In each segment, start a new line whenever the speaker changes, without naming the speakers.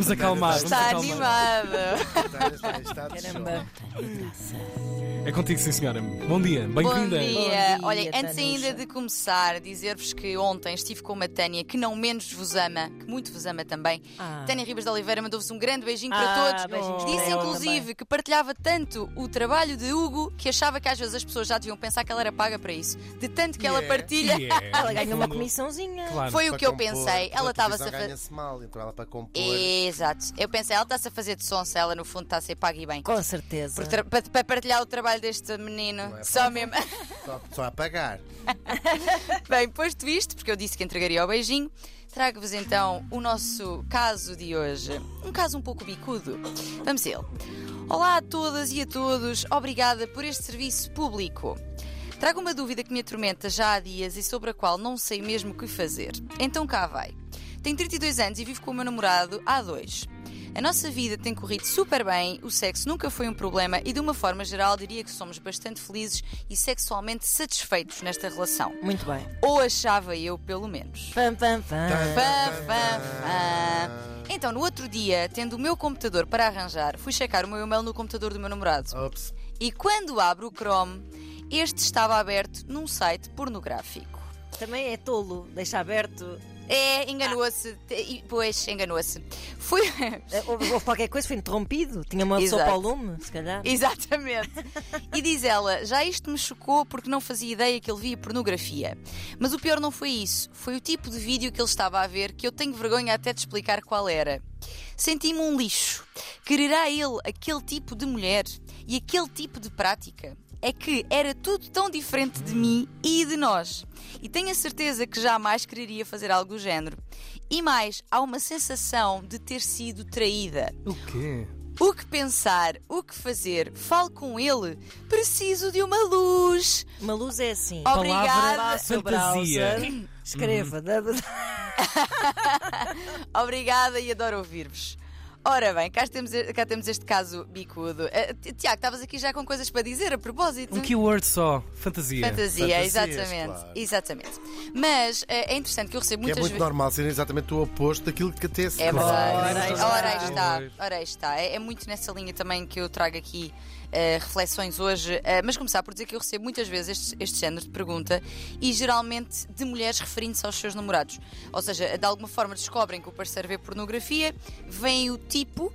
Vamos acalmar. vamos
Está
acalmar.
animada.
Está, está de
Caramba.
É contigo, sim, senhora. Bom dia,
Bom
bem-vinda.
dia.
Bom dia,
Olha, antes ainda de começar, dizer-vos que ontem estive com uma Tânia que não menos vos ama, que muito vos ama também.
Ah.
Tânia Ribas de Oliveira mandou-vos um grande beijinho para
Ah,
todos.
beijinhos
Disse
para
inclusive
também.
que partilhava tanto o trabalho de Hugo que achava que às vezes as pessoas já deviam pensar que ela era paga para isso. De tanto que ela
Yeah.
partilha.
E é,
Ela ganha uma comissãozinha.
Claro.
Foi o
Para
que eu
compor,
pensei. Ela estava-se a fazer.
ganha-se mal, então ela para compor.
Exato. Eu pensei, ela está-se a fazer de sonsa, ela no fundo está a ser paga e bem.
Com certeza.
Para, para partilhar o trabalho deste menino,
é
só mesmo.
Só, só a pagar.
Bem, posto isto, porque eu disse que entregaria o beijinho, trago-vos então o nosso caso de hoje. Um caso um pouco bicudo. Vamos a ele. Olá a todas e a todos, obrigada por este serviço público. Trago uma dúvida que me atormenta já há dias e sobre a qual não sei mesmo o que fazer. Então cá vai. Tenho 32 anos e vivo com o meu namorado há dois. A nossa vida tem corrido super bem, o sexo nunca foi um problema e, de uma forma geral, diria que somos bastante felizes e sexualmente satisfeitos nesta relação.
Muito bem.
Ou achava eu, pelo menos.
Pam, pam, pam.
Fã, fã, fã. Então, no outro dia, tendo o meu computador para arranjar, fui checar o meu e-mail no computador do meu namorado.
Ops.
E quando abro o Chrome, este estava aberto num site pornográfico.
Também é tolo. Deixa aberto.
É, enganou-se. E- Pois, enganou-se. Fui.
Eh, Houve houve qualquer coisa, foi interrompido. Tinha uma sopa
Exato.
ao lume, se calhar.
Exatamente. E diz ela: já isto me chocou porque não fazia ideia que ele via pornografia. Mas o pior não foi isso. Foi o tipo de vídeo que ele estava a ver que eu tenho vergonha até de explicar qual era. Senti-me um lixo. Quererá ele aquele tipo de mulher e aquele tipo de prática? É que era tudo tão diferente de mim e de nós. E tenho a certeza que jamais quereria fazer algo do género. E mais, há uma sensação de ter sido traída.
O quê?
O que pensar, o que fazer, falo com ele. Preciso de uma luz.
Uma luz é assim.
Obrigada.
Fantasia.
Escreva. da-
Obrigada e adoro ouvir-vos. Ora bem, cá temos, cá temos este caso bicudo. Ti- Tiago, estavas aqui já com coisas para dizer a propósito?
Um keyword só. Fantasia.
Fantasia,
Fantasias,
exatamente.
claro.
Exatamente. Mas eh, é interessante que eu recebo
Que é
muitas
muito
vezes.
normal ser exatamente o oposto daquilo que até se
É
Claro.
Ora aí está.
Ora aí está. Ora está. É, é muito nessa linha também que eu trago aqui reflexões hoje. Eh, mas começar por dizer que eu recebo muitas vezes este, este género de pergunta e geralmente de mulheres referindo-se aos seus namorados. Ou seja, de alguma forma descobrem que o parceiro vê pornografia, vem o tipo.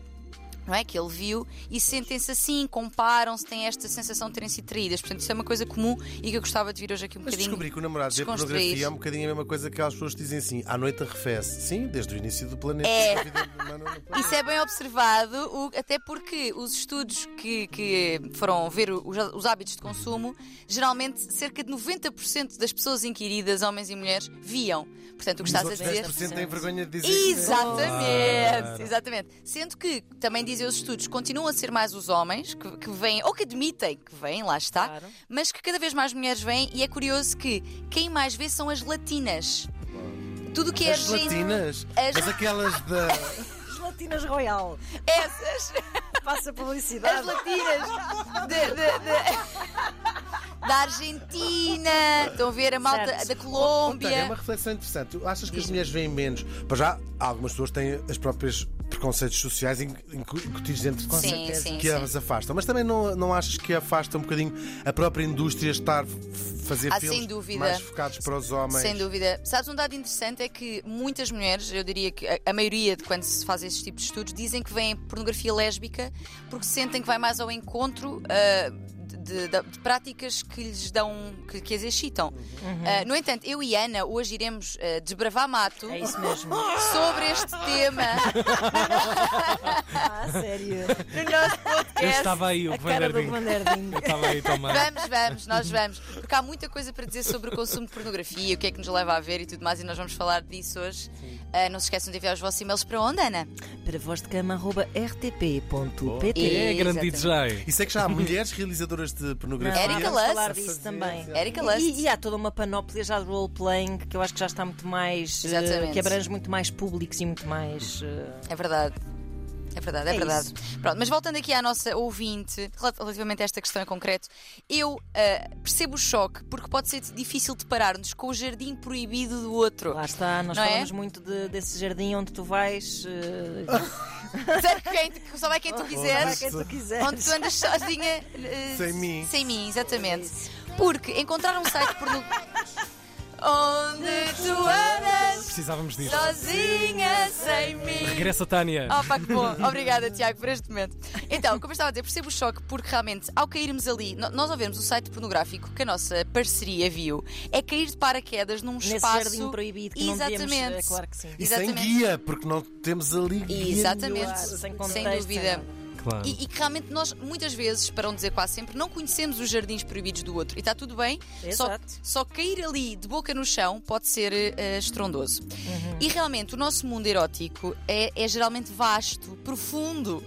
Não é? Que ele viu e sentem-se assim, comparam-se, têm esta sensação de terem sido traídas. Portanto, isso é uma coisa comum e que eu gostava de vir hoje aqui um
Mas
bocadinho.
descobri que o namorado vê
desconstruir.
pornografia é um bocadinho a mesma coisa que as pessoas dizem assim: à noite arrefece. Sim, desde o início do planeta.
É.
A vida humana no planeta.
Isso é bem observado, o- até porque os estudos que, que foram ver os, os hábitos de consumo, geralmente cerca de 90% das pessoas inquiridas, homens e mulheres, viam. Portanto, o que estás a dizer.
10% têm vergonha de dizer que-
Exatamente, exatamente. Sendo que, também dizem os estudos, continuam a ser mais os homens que, que vêm, ou que admitem que vêm, lá está,
Claro.
mas que cada vez mais mulheres vêm, e é curioso que quem mais vê são as latinas. Tudo o que é
As
gente-
latinas,
As-
mas aquelas da.
Gelatinas Royal.
Essas.
Passa publicidade.
As latinas de- de- de- da Argentina, estão a ver a malta
Certo.
da
Tânia, é
Colômbia.
uma reflexão interessante. Tu achas que as
Diz-me.
mulheres veem menos? Para já, algumas pessoas têm as próprias preconceitos sociais in- incutidos dentro de si
Sim, sim,
que
sim.
as afastam. Mas também não, não achas que afasta um bocadinho a própria indústria estar a fazer
Ah,
filmes mais focados para os homens?
Sem dúvida. Sabes, um dado interessante é que muitas mulheres, eu diria que a, maioria de quando se faz esses tipos de estudos, dizem que veem pornografia lésbica porque sentem que vai mais ao encontro ah, de, de- de práticas que lhes dão, que, que as excitam. Ah, no entanto, eu e Ana hoje iremos ah, desbravar mato
É isso mesmo.
sobre este tema
Ah, sério.
no nosso
Eu
podcast.
estava aí, o Vanderding. Eu estava aí também.
Vamos, vamos, nós vamos. Porque há muita coisa para dizer sobre o consumo de pornografia, o que é que nos leva a ver e tudo mais, e nós vamos falar disso hoje. Ah, não se esqueçam de enviar os vossos e-mails para onde, Ana?
Para voz de cama, arroba rtp.pt.
É grande
Exatamente.
DJ.
E sei que já há mulheres realizadoras de pornografia.
Erika
disso também.
Erika Lust.
E, e há toda uma panóplia já de role-playing que eu acho que já está muito mais. eh,
Exatamente.
que abrange muito mais públicos e muito mais. eh,
É verdade. É verdade, é,
É
verdade. Pronto, mas voltando aqui à nossa ouvinte, rel- relativamente a esta questão em concreto, eu ah, percebo o choque porque pode ser difícil deparar-nos com o jardim proibido do outro.
Lá está, nós
Não é?
falamos muito de- desse jardim onde tu vais.
quem, só vai quem tu quiseres.
quem tu quiseres.
Onde tu andas sozinha. eh,
Sem mim.
Sem mim, exatamente. Porque encontrar um site porno. Onde tu andas
Precisávamos disto.
sozinha, sem mim.
Regressa, Tânia.
Oh, pá, que bom. Obrigada, Tiago, por este momento. Então, como eu estava a dizer, percebo o choque porque realmente, ao cairmos ali, nós ao vermos o site pornográfico que a nossa parceria viu, é cair de paraquedas num
Nesse
espaço.
jardim proibido que não devíamos.
Exatamente.
É claro que sim.
E sem
Exatamente.
guia, porque não temos ali guia.
Exatamente.
Claro, sem
Sem dúvida.
sem.
Claro.
E, e que realmente nós, muitas vezes, para não dizer quase sempre, não conhecemos os jardins proibidos do outro. E está tudo bem, só,
Exato.
só cair ali de boca no chão pode ser eh, estrondoso.
Uhum.
E realmente, o nosso mundo erótico é, é geralmente vasto, profundo.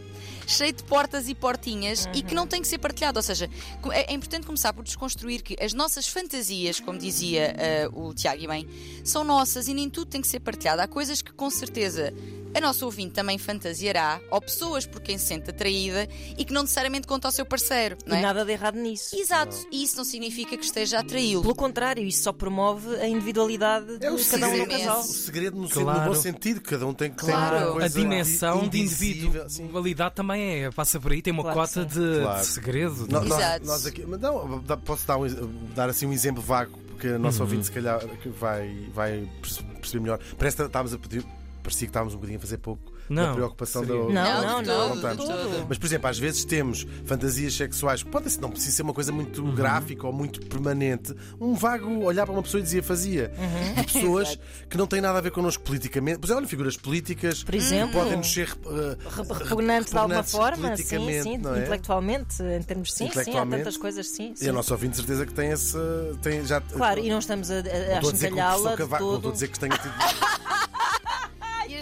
Cheio de portas e portinhas e que não tem que ser partilhado. Ou seja, é, é importante começar por desconstruir que as nossas fantasias, como dizia eh, o Tiago e bem, são nossas e nem tudo tem que ser partilhado. Há coisas que com certeza a nossa ouvinte também fantasiará, ou pessoas por quem se sente atraída e que não necessariamente conta ao seu parceiro. Não
E
é?
nada de errado nisso.
Exato, e isso não significa que esteja a atraí-lo.
Pelo contrário, isso só promove a individualidade de
É o
cada um no casal.
o segredo no,
Claro.
no bom sentido, cada um tem que ter
Claro.
uma
A
A
coisa
dimensão de individualidade também é, passa por aí, tem uma
Claro
cota de,
Claro.
de segredo.
No- nós,
Exato.
nós aqui, mas não, posso dar, um, dar assim um exemplo vago, porque a
Uhum.
nossa ouvinte se calhar que vai, vai perce- perceber melhor. Parece que estávamos a pedir, parecia que estávamos um bocadinho a fazer pouco da
Não,
preocupação
seria.
da
Não,
Não,
não, não.
todo.
Mas, por exemplo, às vezes temos fantasias sexuais, pode ser, não precisa ser uma coisa muito
Uhum.
gráfica ou muito permanente. Um vago olhar para uma pessoa e dizia fazia.
Uhum.
De pessoas que não têm nada a ver connosco politicamente. Por exemplo, olha, figuras políticas
Por exemplo.
podem nos ser uh,
Re- Repugnante de alguma
repugnantes
forma, sim,
politicamente,
sim,
não é?
intelectualmente, em termos sim, sim, há tantas coisas, sim.
E
sim.
a nossa ouvinte, de certeza que tem esse. Tem, já,
Claro, e não estamos a, a, a
Não estou a dizer que o
achincalhá-la
professor
de
Cavaco, não estou a dizer que tenha tido.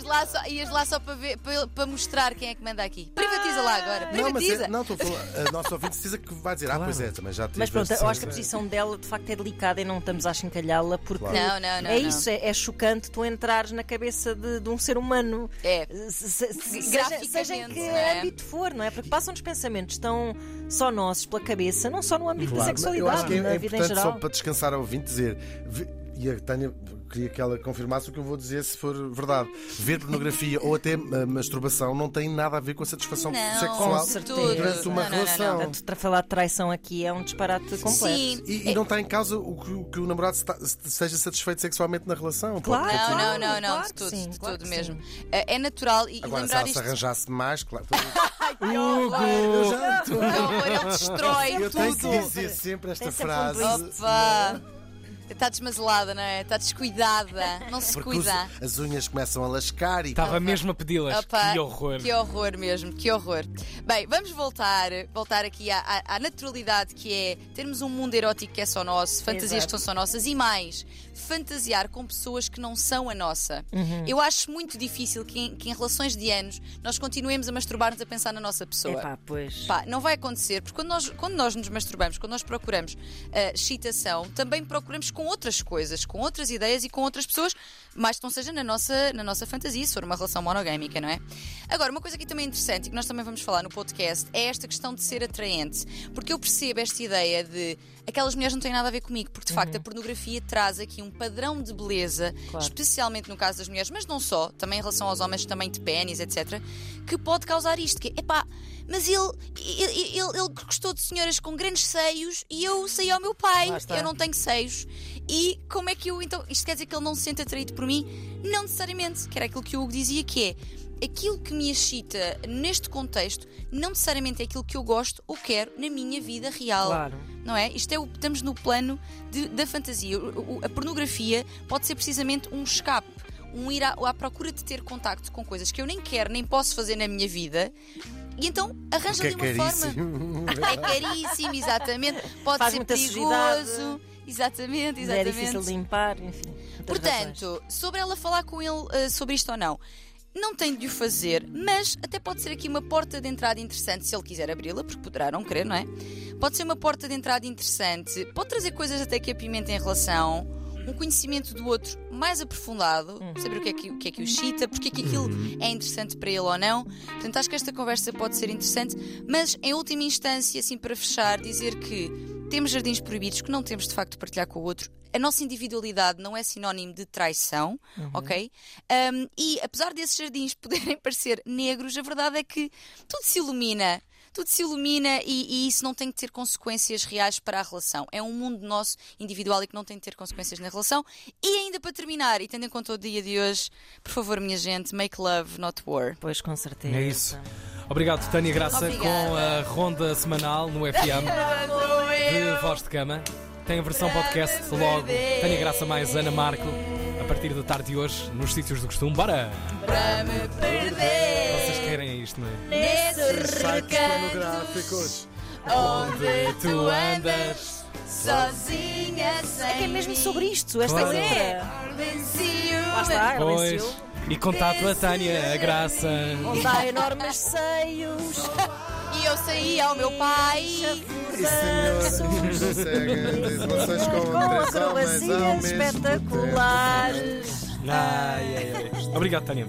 Ias lá só, ias lá só para, ver, para, para mostrar quem é que manda aqui. Privatiza lá agora,
Não, mas
privatiza.
é, não, estou a falar. A nossa ouvinte, certeza que vai dizer, ah, pois é, também já tive.
Mas pronto, eu acho que a posição dela de facto é delicada e não estamos a achincalhá-la porque
Claro.
Não, não, não,
é
não.
isso, é, é chocante tu entrares na cabeça de, de um ser humano.
É.
Se- se- se- Seja,
Graficamente,
seja em que
é?
âmbito for, não é? Porque passam-nos pensamentos tão só nossos pela cabeça, não só no âmbito
Claro,
da sexualidade,
eu acho que é,
na
é
vida em
importante só
geral.
para descansar ao ouvinte dizer. E a Tânia queria que ela confirmasse o que eu vou dizer se for verdade. Ver pornografia ou até uh, masturbação não tem nada a ver com a satisfação
Não,
sexual
com certeza.
durante uma
Não, não, não,
relação.
não.
Para falar de traição aqui é um disparate completo.
Sim.
E, e não está em causa o que, o que o namorado está- esteja satisfeito sexualmente na relação.
Claro.
Não, não, não, não,
claro
de tudo,
sim,
de
claro
tudo
que
mesmo. É é natural e
Agora, se
lembrar
ela se
isto.
arranjasse mais, claro.
Hugo!
Eu já
horror, ele destrói
Eu tenho que
tudo.
dizer sempre esta frase.
Opa! Está desmazelada, não é? Está descuidada. Não se
Porque os-
cuida.
as unhas começam a lascar e
Estava mesmo a pedi-las.
Opa,
Que horror.
Que horror mesmo, que horror. Bem, vamos voltar, voltar aqui à, à- à naturalidade que é termos um mundo erótico que é só nosso, fantasias
Exato.
que são só nossas e mais, fantasiar com pessoas que não são a nossa.
Uhum.
Eu acho muito difícil que em, que em relações de anos nós continuemos a masturbar-nos a pensar na nossa pessoa.
Epá, pois.
Pá, não vai acontecer, porque quando nós, quando nós nos masturbamos, quando nós procuramos ah, excitação, também procuramos com outras coisas, com outras ideias e com outras pessoas, mais que não seja na nossa, na nossa fantasia, se for uma relação monogâmica, não é? Agora, uma coisa aqui também interessante e que nós também vamos falar no podcast é esta questão de ser atraente, porque eu percebo esta ideia de aquelas mulheres não têm nada a ver comigo, porque de facto a pornografia traz aqui um padrão de beleza,
Claro.
especialmente no caso das mulheres, mas não só, também em relação aos homens, também de pênis, etc., que pode causar isto, que é epá, mas ele, ele, ele, ele gostou de senhoras com grandes seios e eu saí ao meu pai, eu não tenho seios. E como é que eu, então, isto quer dizer que ele não se sente atraído por mim? Não necessariamente, que era aquilo que o Hugo dizia, que é aquilo que me excita neste contexto, não necessariamente é aquilo que eu gosto ou quero na minha vida real
Claro.
não é? Isto é o, estamos no plano de- da fantasia. O- a pornografia pode ser precisamente um escape, um ir à, à procura de ter contacto com coisas que eu nem quero nem posso fazer na minha vida. E então arranja
que é
uma forma.
caríssimo.
É caríssimo, exatamente. Pode
Faz
ser perigoso. Exatamente,
É
exatamente.
difícil de limpar, enfim. muitas razões.
Portanto, sobre ela falar com ele eh, sobre isto ou não, não tem de o fazer, mas até pode ser aqui uma porta de entrada interessante se ele quiser abri-la, porque poderá não querer, não é? Pode ser uma porta de entrada interessante, pode trazer coisas até que apimentem a relação, um conhecimento do outro mais aprofundado, saber o que é que, o que, é que o excita, porque é que aquilo é interessante para ele ou não. Portanto, acho que esta conversa pode ser interessante, mas em última instância, assim para fechar, dizer que temos jardins proibidos que não temos de facto de partilhar com o outro. a nossa individualidade não é sinónimo de traição, ok? Um, e apesar desses jardins poderem parecer negros, a verdade é que tudo se ilumina. Tudo se ilumina e, e isso não tem que ter consequências reais para a relação. É um mundo nosso individual e que não tem que ter consequências na relação. E ainda para terminar, e tendo em conta o dia de hoje, por favor, minha gente, make love, not war.
Pois, com certeza.
É isso. Obrigado, Tânia Graça,
Obrigada.
com a ronda semanal no FM de Voz de Cama. Tem a versão podcast logo. Tânia Graça mais Ana Marco, a partir da tarde de hoje, nos sítios do costume. Bora!
Para me perder
Vocês querem isto, não é?
nesse
Sites
recanto
pornográficos.
onde tu andas sozinha sem
É que é mesmo sobre isto, esta
Claro.
Venciu.
Lá está,
Pois. E contato a Tânia, a Graça.
Onde há enormes seios.
E eu saí ao meu pai.
E ter relações com,
Com acrobacias espetaculares.
Ai, ai, ai. Obrigado, Tânia.